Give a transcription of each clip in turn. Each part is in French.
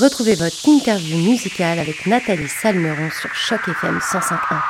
Retrouvez votre interview musicale avec Nathalie Salmeron sur Choc FM 105.1.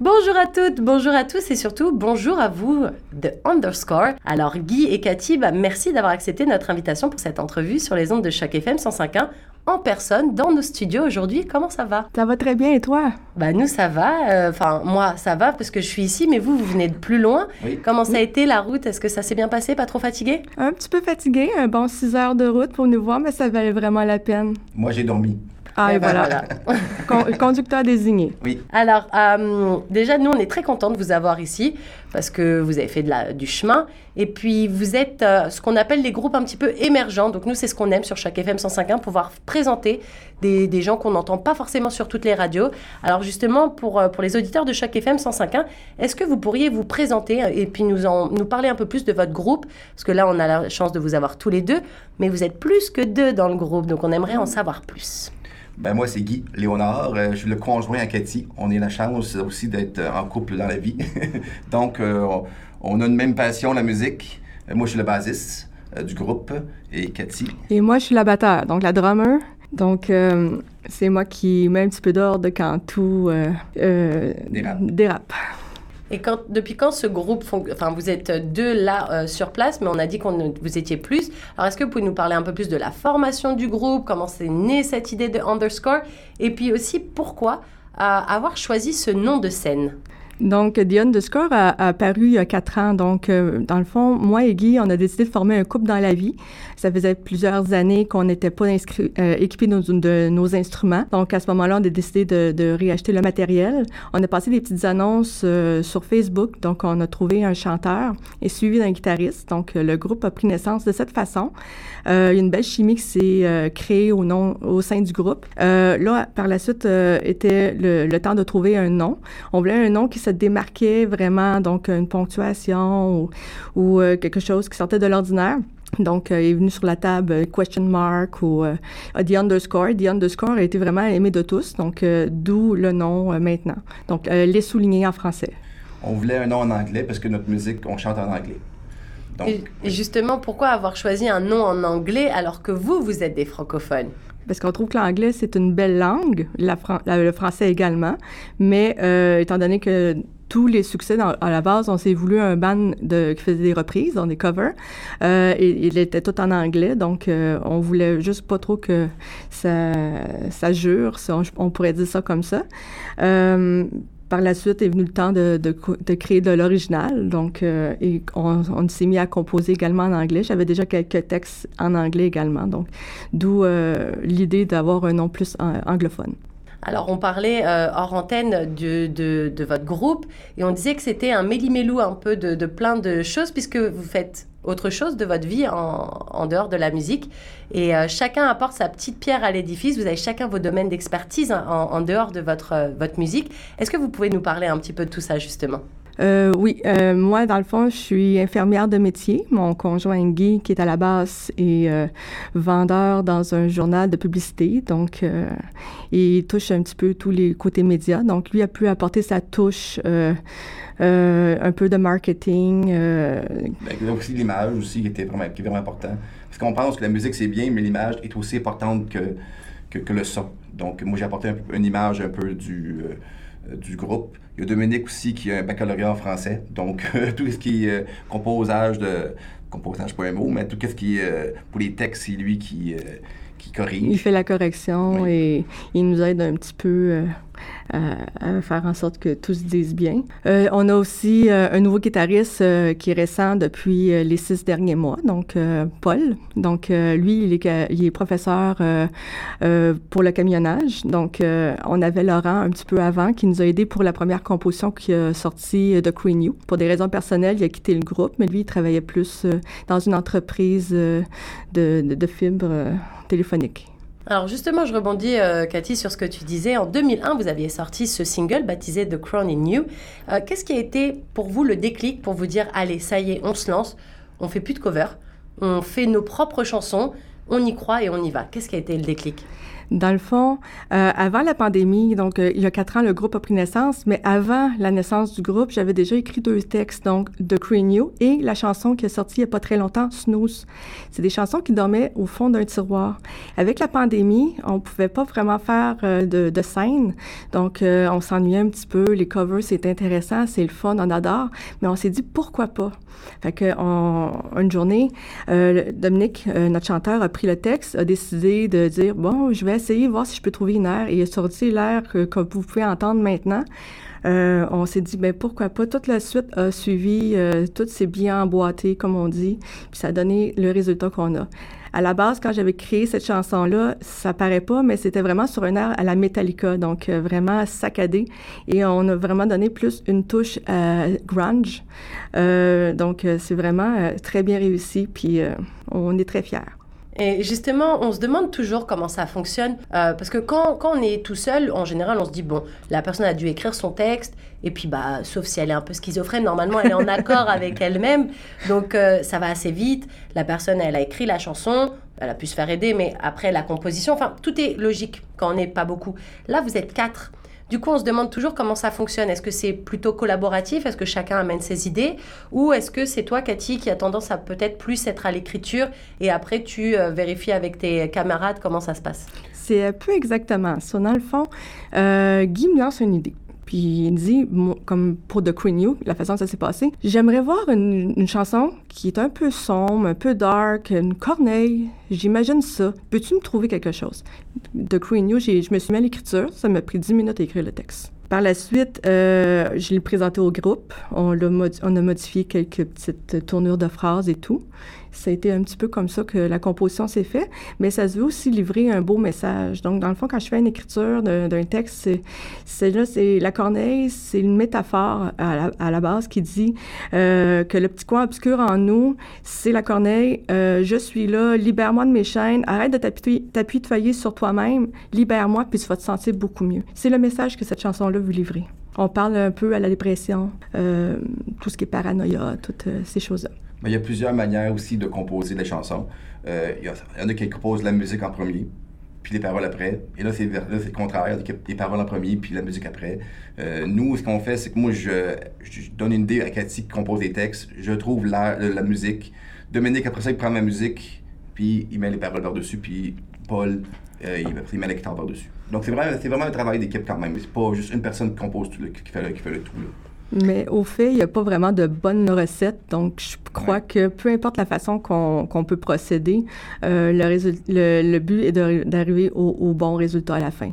Bonjour à toutes, bonjour à tous et surtout bonjour à vous de Underscore. Alors Guy et Cathy, bah, merci d'avoir accepté notre invitation pour cette entrevue sur les ondes de Choc FM 105.1 en personne dans nos studios aujourd'hui. Comment ça va? Ça va très bien et toi? Bah nous ça va. euh, Enfin moi ça va parce que je suis ici, mais vous vous venez de plus loin. Oui. Comment ça a été la route? Est-ce que ça s'est bien passé? Pas trop fatigué? Un petit peu fatigué, un bon 6 heures de route pour nous voir, mais ça valait vraiment la peine. Moi, j'ai dormi. Ah, et ben, voilà. Con- conducteur désigné. Oui. Alors, euh, déjà, nous, on est très contents de vous avoir ici parce que vous avez fait de la, du chemin. Et puis, vous êtes euh, ce qu'on appelle les groupes un petit peu émergents. Donc, nous, c'est ce qu'on aime sur chaque FM 105.1, pouvoir présenter des, des gens qu'on n'entend pas forcément sur toutes les radios. Alors, justement, pour, euh, pour les auditeurs de chaque FM 105.1, est-ce que vous pourriez vous présenter et puis nous, en, nous parler un peu plus de votre groupe? Parce que là, on a la chance de vous avoir tous les deux, mais vous êtes plus que deux dans le groupe. Donc, on aimerait en savoir plus. Ben moi, c'est Guy Léonard. Euh, je suis le conjoint à Cathy. On a la chance aussi d'être euh, en couple dans la vie. Donc, euh, on- a une même passion, la musique. Moi, je suis le bassiste du groupe. Et Cathy, Et moi, je suis la batteur, donc la drummer. Donc, euh, c'est moi qui mets un petit peu d'ordre quand tout euh, euh, Dérape. dérape. Et depuis quand ce groupe, enfin vous êtes deux là euh, sur place, mais on a dit qu'on vous étiez plus. Alors est-ce que vous pouvez nous parler un peu plus de la formation du groupe, comment c'est né cette idée de Underscore, et puis aussi pourquoi euh, avoir choisi ce nom de scène? Donc, The Underscore a, a apparu il y a quatre ans. Donc, euh, dans le fond, moi et Guy, on a décidé de former un couple dans la vie. Ça faisait plusieurs années qu'on n'était pas euh, équipés de, de nos instruments. Donc, à ce moment-là, on a décidé de, de réacheter le matériel. On a passé des petites annonces euh, sur Facebook. Donc, on a trouvé un chanteur et suivi d'un guitariste. Donc, euh, le groupe a pris naissance de cette façon. Euh, il y a une belle chimie qui s'est euh, créée au, nom, au sein du groupe. Là, par la suite, était le, le temps de trouver un nom. On voulait un nom qui se démarquait vraiment, donc une ponctuation ou, ou, euh, quelque chose qui sortait de l'ordinaire. Donc, euh, il est venu sur la table euh, question mark ou euh, the underscore. The underscore a été vraiment aimé de tous, donc euh, d'où le nom euh, maintenant. Donc, euh, les souligner en français. on voulait un nom en anglais parce que notre musique, on chante en anglais. Donc, et, et justement, pourquoi avoir choisi un nom en anglais alors que vous, vous êtes des francophones? Parce qu'on trouve que l'anglais, c'est une belle langue, le français également, mais euh, étant donné que tous les succès dans- à la base, on s'est voulu un band de, qui faisait des reprises, donc des covers, euh, il était tout en anglais, donc euh, on voulait juste pas trop que ça, ça jure, on, on pourrait dire ça comme ça. Par la suite est venu le temps de, de, créer de l'original, donc euh, et on, s'est mis à composer également en anglais. J'avais déjà quelques textes en anglais également, donc d'où euh, l'idée d'avoir un nom plus an- anglophone. Alors, on parlait euh, hors antenne de, de, de votre groupe et on disait que c'était un méli-mélou un peu de, de plein de choses puisque vous faites autre chose de votre vie en, dehors de la musique. Et euh, chacun apporte sa petite pierre à l'édifice. Vous avez chacun vos domaines d'expertise en, dehors de votre, euh, votre musique. Est-ce que vous pouvez nous parler un petit peu de tout ça, justement? Euh, oui, moi, dans le fond, je suis infirmière de métier. Mon conjoint Guy, qui est à la base, est vendeur dans un journal de publicité. Donc, il touche un petit peu tous les côtés médias. Donc, lui a pu apporter sa touche, un peu de marketing. euh, ben, aussi l'image aussi qui était vraiment, qui est vraiment important. Parce qu'on pense que la musique, c'est bien, mais l'image est aussi importante que, que, que le son. Donc, moi, j'ai apporté un une image un peu du, euh, du groupe. Il y a Dominique aussi qui a un baccalauréat en français. Donc, tout ce qui est euh, composage de... Composage, pas un mot, mais tout ce qui est... euh, pour les textes, c'est lui qui, euh, qui corrige. il fait la correction Oui. et il nous aide un petit peu euh, à, à faire en sorte que tout se dise bien. Euh, on a aussi euh, un nouveau guitariste euh, qui est récent depuis euh, les six derniers mois, donc euh, Paul. Donc euh, lui, il est, professeur euh, euh, pour le camionnage. Donc euh, on avait Laurent un petit peu avant qui nous a aidé pour la première composition qui a sorti de Queen You. Pour des raisons personnelles, il a quitté le groupe, mais lui, il travaillait plus euh, dans une entreprise euh, de, de, de fibres euh, téléphoniques. Alors justement, je rebondis, euh, Cathy, sur ce que tu disais. En 2001, vous aviez sorti ce single baptisé The Crown in You. Euh, Qu'est-ce qui a été pour vous le déclic pour vous dire, allez, ça y est, on se lance, on fait plus de cover, on fait nos propres chansons, on y croit et on y va? Qu'est-ce qui a été le déclic? Dans le fond, euh, avant la pandémie, donc euh, il y a quatre ans, le groupe a pris naissance, mais avant la naissance du groupe, j'avais déjà écrit deux textes, donc The Crane You et la chanson qui est sortie il n'y a pas très longtemps, Snooze. C'est des chansons qui dormaient au fond d'un tiroir. Avec la pandémie, on ne pouvait pas vraiment faire euh, de, de, scène, donc on s'ennuyait un petit peu. Les covers, c'est intéressant, c'est le fun, on adore, mais on s'est dit pourquoi pas? Fait que une journée, Dominique, notre chanteur, a pris le texte, a décidé de dire bon, je vais essayer voir si je peux trouver une air. Et il a sorti l'air que, vous pouvez entendre maintenant. Euh, on s'est dit, ben pourquoi pas? Toute la suite a suivi, euh, tout s'est bien emboîté, comme on dit, puis ça a donné le résultat qu'on a. À la base, quand j'avais créé cette chanson-là, ça paraît pas, mais c'était vraiment sur un air à la Metallica, donc euh, vraiment saccadé. Et on a vraiment donné plus une touche grunge. donc c'est vraiment très bien réussi, puis on est très fiers. Et justement, on se demande toujours comment ça fonctionne, euh, parce que quand, quand, on est tout seul, en général, on se dit, bon, la personne a dû écrire son texte, et puis, bah, sauf si elle est un peu schizophrène, normalement, elle est en accord avec elle-même, donc euh, ça va assez vite. La personne, elle a écrit la chanson, elle a pu se faire aider, mais après, la composition, enfin, tout est logique quand on n'est pas beaucoup. Là, vous êtes quatre. Du coup, on se demande toujours comment ça fonctionne. Est-ce que c'est plutôt collaboratif? Est-ce que chacun amène ses idées? Ou est-ce que c'est toi, Cathy, qui a tendance à peut-être plus être à l'écriture et après tu euh, vérifies avec tes camarades comment ça se passe? C'est un peu exactement ça. Dans le fond, euh, Guy lance une idée. Puis il dit, comme pour The Queen You, la façon dont ça s'est passé, j'aimerais voir une, chanson qui est un peu sombre, un peu dark, une corneille. J'imagine ça. Peux-tu me trouver quelque chose? The Queen You, je me suis mis à l'écriture. Ça m'a pris 10 minutes à écrire le texte. Par la suite, euh, je l'ai présenté au groupe. On, on a modifié quelques petites tournures de phrases et tout ça a été un petit peu comme ça que la composition s'est faite, mais ça se veut aussi livrer un beau message. Donc, dans le fond, quand je fais une écriture d'un texte, c'est là, c'est la corneille, c'est une métaphore à la, base qui dit euh, que le petit coin obscur en nous, c'est la corneille. Euh, je suis là, libère-moi de mes chaînes, arrête de t'appuyer sur toi-même, libère-moi, puis tu vas te sentir beaucoup mieux. C'est le message que cette chanson-là veut livrer. On parle un peu à la dépression, euh, tout ce qui est paranoïa, toutes ces choses-là. Mais il y a plusieurs manières aussi de composer les chansons. Euh, il, y en a qui composent la musique en premier, puis les paroles après. Et là, c'est le contraire. Les paroles en premier, puis la musique après. Euh, nous, ce qu'on fait, c'est que moi, je, donne une idée à Cathy qui compose les textes. Je trouve la, la musique. Dominique, après ça, il prend ma musique, puis il met les paroles par-dessus, puis Paul, euh, il, met la guitare par-dessus. Donc, c'est vraiment, vraiment un travail d'équipe quand même. C'est pas juste une personne qui compose tout qui, fait, qui fait le tout. Mais au fait, il n'y a pas vraiment de bonne recette. Donc, je crois que peu importe la façon qu'on peut procéder, euh, le, le, but est d'arriver au, bon résultat à la fin.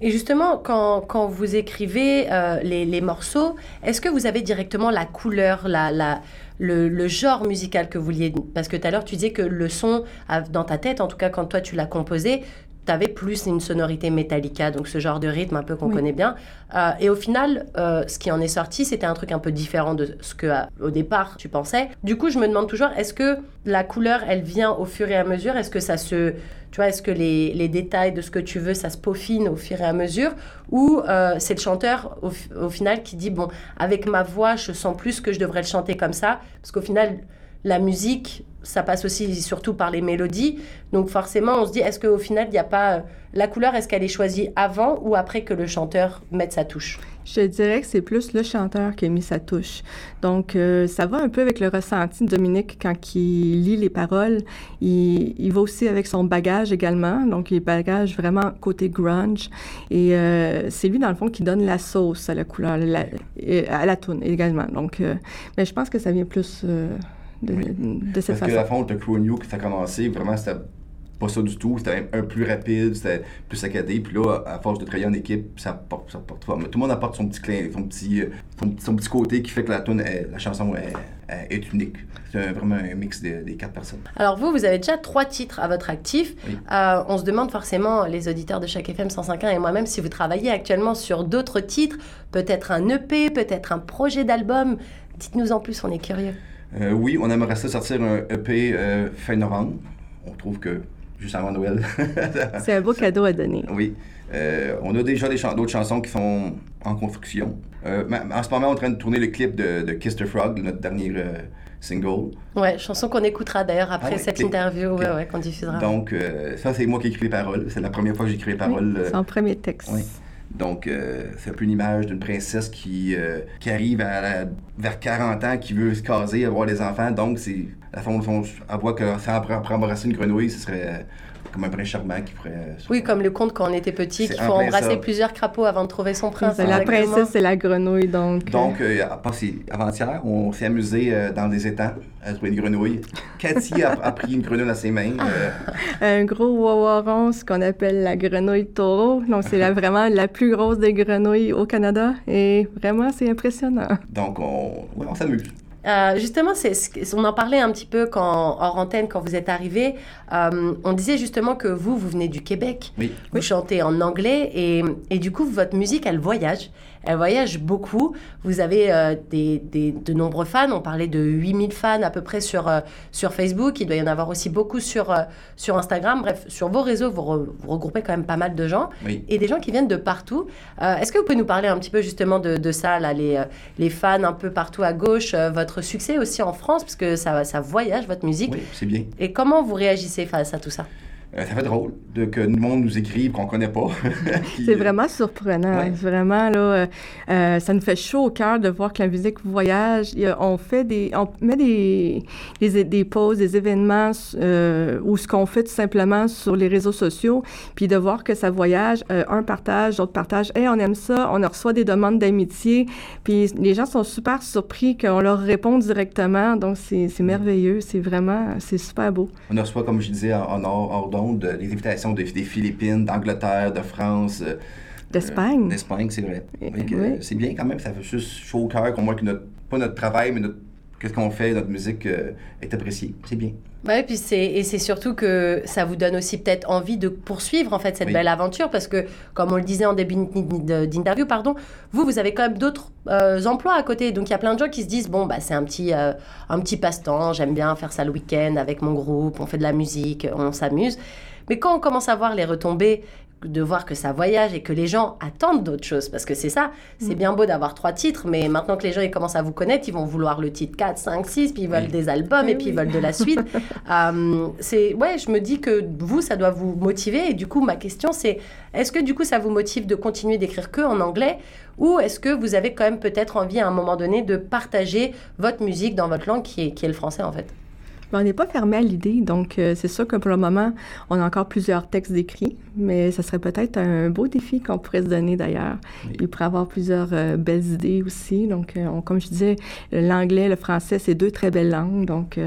Et justement, quand, quand vous écrivez euh, les, les, morceaux, est-ce que vous avez directement la couleur, la, la, le, le, genre musical que vous vouliez? Parce que tout à l'heure, tu disais que le son, dans ta tête, en tout cas quand toi tu l'as composé, tu avais plus une sonorité Metallica, donc ce genre de rythme un peu qu'on connaît bien. Euh, et au final, euh, ce qui en est sorti, c'était un truc un peu différent de ce que au départ tu pensais. Du coup, je me demande toujours, est-ce que la couleur, elle vient au fur et à mesure? Est-ce que ça se, tu vois, est-ce que les, les, détails de ce que tu veux, ça se peaufine au fur et à mesure? Ou euh, c'est le chanteur au, au final qui dit bon, avec ma voix, je sens plus que je devrais le chanter comme ça, parce qu'au final, la musique ça passe aussi surtout par les mélodies. Donc forcément, on se dit, est-ce qu'au final, il n'y a pas... Euh, la couleur, est-ce qu'elle est choisie avant ou après que le chanteur mette sa touche? Je dirais que c'est plus le chanteur qui a mis sa touche. Donc, euh, ça va un peu avec le ressenti de Dominique quand il lit les paroles. Il, va aussi avec son bagage également. Donc, il bagage vraiment côté grunge. Et euh, c'est lui, dans le fond, qui donne la sauce à la couleur, à la tune également. Donc, mais je pense que ça vient plus de, cette Parce façon. que la fond, le qui ça a commencé, vraiment, c'était pas ça du tout. C'était un plus rapide, c'était plus saccadé. Puis là, à force de travailler en équipe, ça porte, ça porte Tout le monde apporte son petit, clin, son petit, euh, son, petit côté qui fait que la, tune, la chanson est, est unique. C'est vraiment un mix des, quatre personnes. Alors vous, vous avez déjà trois titres à votre actif. Euh, on se demande forcément, les auditeurs de chaque FM 105.1 et moi-même, si vous travaillez actuellement sur d'autres titres, peut-être un EP, peut-être un projet d'album. Dites-nous en plus, on est curieux. Euh, oui, on aimerait ça sortir un EP euh, fin novembre. On trouve que juste avant Noël. C'est un beau cadeau à donner. Oui. Euh, on a déjà d'autres chansons qui sont en construction. Euh, en ce moment, on est en train de tourner le clip de, de Kiss the Frog, notre dernier euh, single. Ouais, chanson qu'on écoutera d'ailleurs après ah cette interview ouais, ouais, qu'on diffusera. Donc, ça, c'est moi qui écris les paroles. C'est la première fois que j'écris les paroles. c'est en premier texte. Oui. Donc, c'est un peu une image d'une princesse qui, qui arrive à vers 40 ans, qui veut se caser, avoir des enfants. Donc, c'est, à fond, fond, elle voit que ça après embrasser une grenouille, ce serait comme un prince charmant qui ferait. Euh, oui, comme le conte quand on était petit, qu'il faut embrasser plusieurs crapauds avant de trouver son prince. la princesse, c'est la grenouille, donc. Donc, euh, avant-hier, on s'est amusé euh, dans des étangs à trouver une grenouille. Cathy a, pris une grenouille dans ses mains. un gros wawaron, ce qu'on appelle la grenouille taureau. Donc, c'est vraiment la plus grosse des grenouilles au Canada. Et vraiment, c'est impressionnant. Donc, on, on s'amuse. Euh, justement, on en parlait un petit peu quand, hors antenne quand vous êtes arrivé. Euh, on disait justement que vous, vous venez du Québec. Vous chantez en anglais et, et, du coup, votre musique, elle voyage. Elle voyage beaucoup. Vous avez euh, des, de nombreux fans. On parlait de 8000 fans à peu près sur, euh, sur Facebook. Il doit y en avoir aussi beaucoup sur, euh, sur Instagram. Bref, sur vos réseaux, vous, regroupez quand même pas mal de gens. Et des gens qui viennent de partout. Est-ce que vous pouvez nous parler un petit peu justement de, de ça, là, les, les fans un peu partout à gauche, votre succès aussi en France, parce que ça, ça voyage, votre musique. Oui, c'est bien. Et comment vous réagissez face à tout ça? Euh, ça fait drôle de, que le monde nous écrive qu'on connaît pas. c'est vraiment surprenant. Vraiment, là, euh, euh, ça nous fait chaud au cœur de voir que la musique voyage. on fait des, on met des, des, des pauses, des événements ou ce qu'on fait tout simplement sur les réseaux sociaux, puis de voir que ça voyage, un partage, l'autre partage. Hey, on aime ça, on reçoit des demandes d'amitié, puis les gens sont super surpris qu'on leur répond directement. Donc, c'est merveilleux. C'est vraiment, c'est super beau. On reçoit, comme je disais, en, hors, des invitations des Philippines, d'Angleterre, de France. Euh, D'Espagne. D'Espagne, c'est vrai. C'est bien quand même, ça fait juste chaud au cœur qu'on voit que notre, pas notre travail, mais notre, qu'est-ce qu'on fait, notre musique euh, est appréciée. C'est bien. Oui, puis c'est, et c'est surtout que ça vous donne aussi peut-être envie de poursuivre en fait cette belle aventure parce que, comme on le disait en début d'interview, pardon, vous, vous avez quand même d'autres euh, emplois à côté. Donc il y a plein de gens qui se disent bon, bah, c'est un petit, un petit passe-temps, j'aime bien faire ça le week-end avec mon groupe, on fait de la musique, on s'amuse. Mais quand on commence à voir les retombées, de voir que ça voyage et que les gens attendent d'autres choses, parce que c'est ça, c'est mm. bien beau d'avoir trois titres, mais maintenant que les gens ils commencent à vous connaître, ils vont vouloir le titre 4, 5, 6, puis ils veulent des albums, et puis ils veulent de la suite. Euh, c'est ouais, je me dis que vous, ça doit vous motiver, et du coup, ma question c'est, est-ce que du coup, ça vous motive de continuer d'écrire que en anglais, ou est-ce que vous avez quand même peut-être envie à un moment donné de partager votre musique dans votre langue qui est, qui est le français en fait? On n'est pas fermé à l'idée, donc euh, c'est sûr que pour le moment, on a encore plusieurs textes écrits, mais ça serait peut-être un beau défi qu'on pourrait se donner d'ailleurs. Il pourrait avoir plusieurs euh, belles idées aussi. Donc, euh, comme je disais, l'anglais, le français, c'est deux très belles langues. Donc,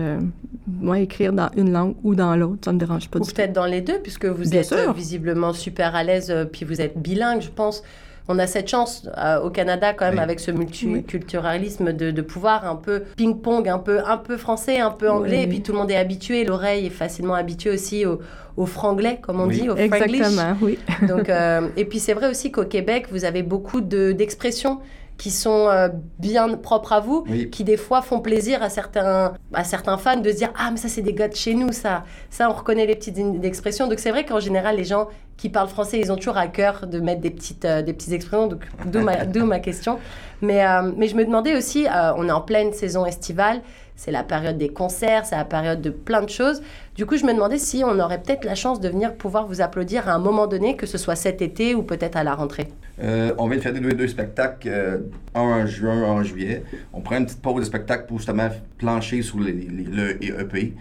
moi, écrire dans une langue ou dans l'autre, ça ne me dérange pas ou peut-être dans les deux, puisque vous êtes visiblement super à l'aise, puis vous êtes bilingue, je pense on a cette chance euh, au Canada quand même avec ce multiculturalisme de, pouvoir un peu ping-pong, un peu, un peu français, un peu anglais, et puis tout le monde est habitué, l'oreille est facilement habituée aussi au, au franglais, comme on dit, au Exactement, oui. Donc, euh, et puis c'est vrai aussi qu'au Québec, vous avez beaucoup d'expressions qui sont euh, bien propres à vous, qui des fois font plaisir à certains, à certains fans de se dire Ah, mais ça, c'est des gars de chez nous, ça. Ça, on reconnaît les petites expressions. Donc, c'est vrai qu'en général, les gens qui parlent français, ils ont toujours à cœur de mettre des petites, euh, des petites expressions. Donc, d'où ma, question. Mais, euh, mais je me demandais aussi on est en pleine saison estivale c'est la période des concerts, c'est la période de plein de choses. Du coup, je me demandais si on aurait peut-être la chance de venir pouvoir vous applaudir à un moment donné, que ce soit cet été ou peut-être à la rentrée. Euh, on vient de faire deux, deux spectacles, euh, un en juin, un en juillet. On prend une petite pause de spectacle pour justement plancher sur les, le EP.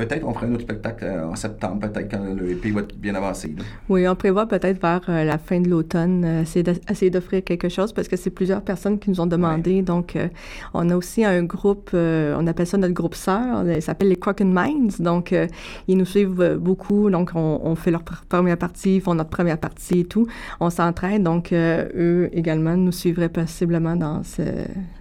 Peut-être on fera un autre spectacle euh, en septembre, peut-être quand le EP va être bien avancé. Oui, on prévoit peut-être vers euh, la fin de l'automne euh, essayer d'offrir quelque chose parce que c'est plusieurs personnes qui nous ont demandé. Donc, on a aussi un groupe, on appelle ça notre groupe sœur, il s'appelle les Crocken Minds. Donc, ils nous suivent beaucoup. Donc, on, fait leur première partie, ils font notre première partie et tout. On s'entraide. Donc, eux également nous suivraient possiblement dans ce...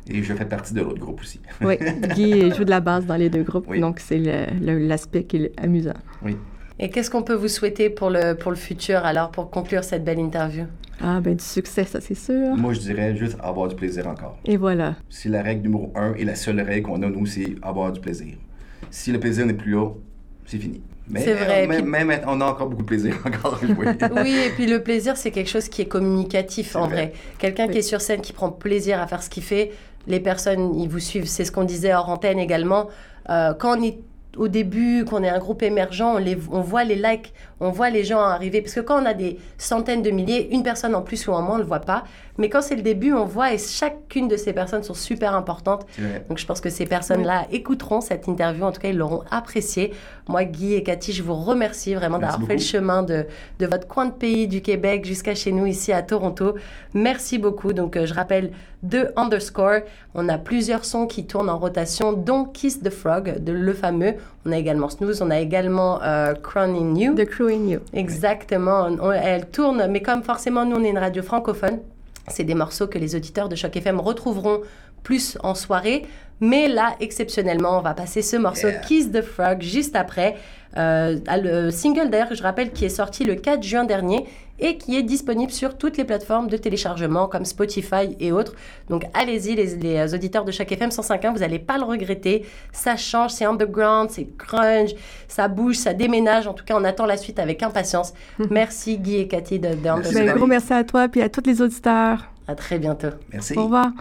Et je fais partie de l'autre groupe aussi. oui, Guy joue de la base dans les deux groupes. Donc, c'est l'aspect qui est amusant. Oui. Et qu'est-ce qu'on peut vous souhaiter pour le, pour le futur, alors, pour conclure cette belle interview? Ah, ben du succès, ça c'est sûr. Moi, je dirais juste avoir du plaisir encore. Et voilà. Si la règle numéro un et la seule règle qu'on a, nous, c'est avoir du plaisir. Si le plaisir n'est plus là, c'est fini. Mais C'est vrai, Même, puis- même- on a encore beaucoup de plaisir encore. Oui, et puis le plaisir, c'est quelque chose qui est communicatif en C'est vrai. vrai. Quelqu'un Oui. qui est sur scène, qui prend plaisir à faire ce qu'il fait, les personnes, ils vous suivent. C'est ce qu'on disait hors antenne également. Euh, quand on est au début, qu'on est un groupe émergent, on, on voit les likes, on voit les gens arriver. Parce que quand on a des centaines de milliers, une personne en plus ou en moins, on ne le voit pas. Mais quand c'est le début, on voit et chacune de ces personnes sont super importantes. Donc je pense que ces personnes-là écouteront cette interview, en tout cas ils l'auront appréciée. Moi, Guy et Cathy, je vous remercie vraiment d'avoir fait le chemin de, de votre coin de pays du Québec jusqu'à chez nous ici à Toronto. Merci beaucoup. Donc euh, je rappelle de Underscore, on a plusieurs sons qui tournent en rotation, dont Kiss the Frog, de le fameux. On a également Snooze, on a également euh, Crown in You. The Crew in You. Exactement. On- elle tourne, mais comme forcément nous on est une radio francophone, c'est des morceaux que les auditeurs de Choc FM retrouveront plus en soirée. Mais là, exceptionnellement, on va passer ce morceau Yeah. Kiss the Frog juste après. Euh, le single d'ailleurs que je rappelle qui est sorti le 4 juin dernier et qui est disponible sur toutes les plateformes de téléchargement comme Spotify et autres. Donc allez-y les, les auditeurs de chaque FM 105.1, vous n'allez pas le regretter. Ça change, c'est underground, c'est grunge, ça bouge, ça déménage. En tout cas, on attend la suite avec impatience. Merci Guy et Cathy de, de Merci. Underscore. gros merci à toi puis à tous les auditeurs. À très bientôt. Merci. Au revoir.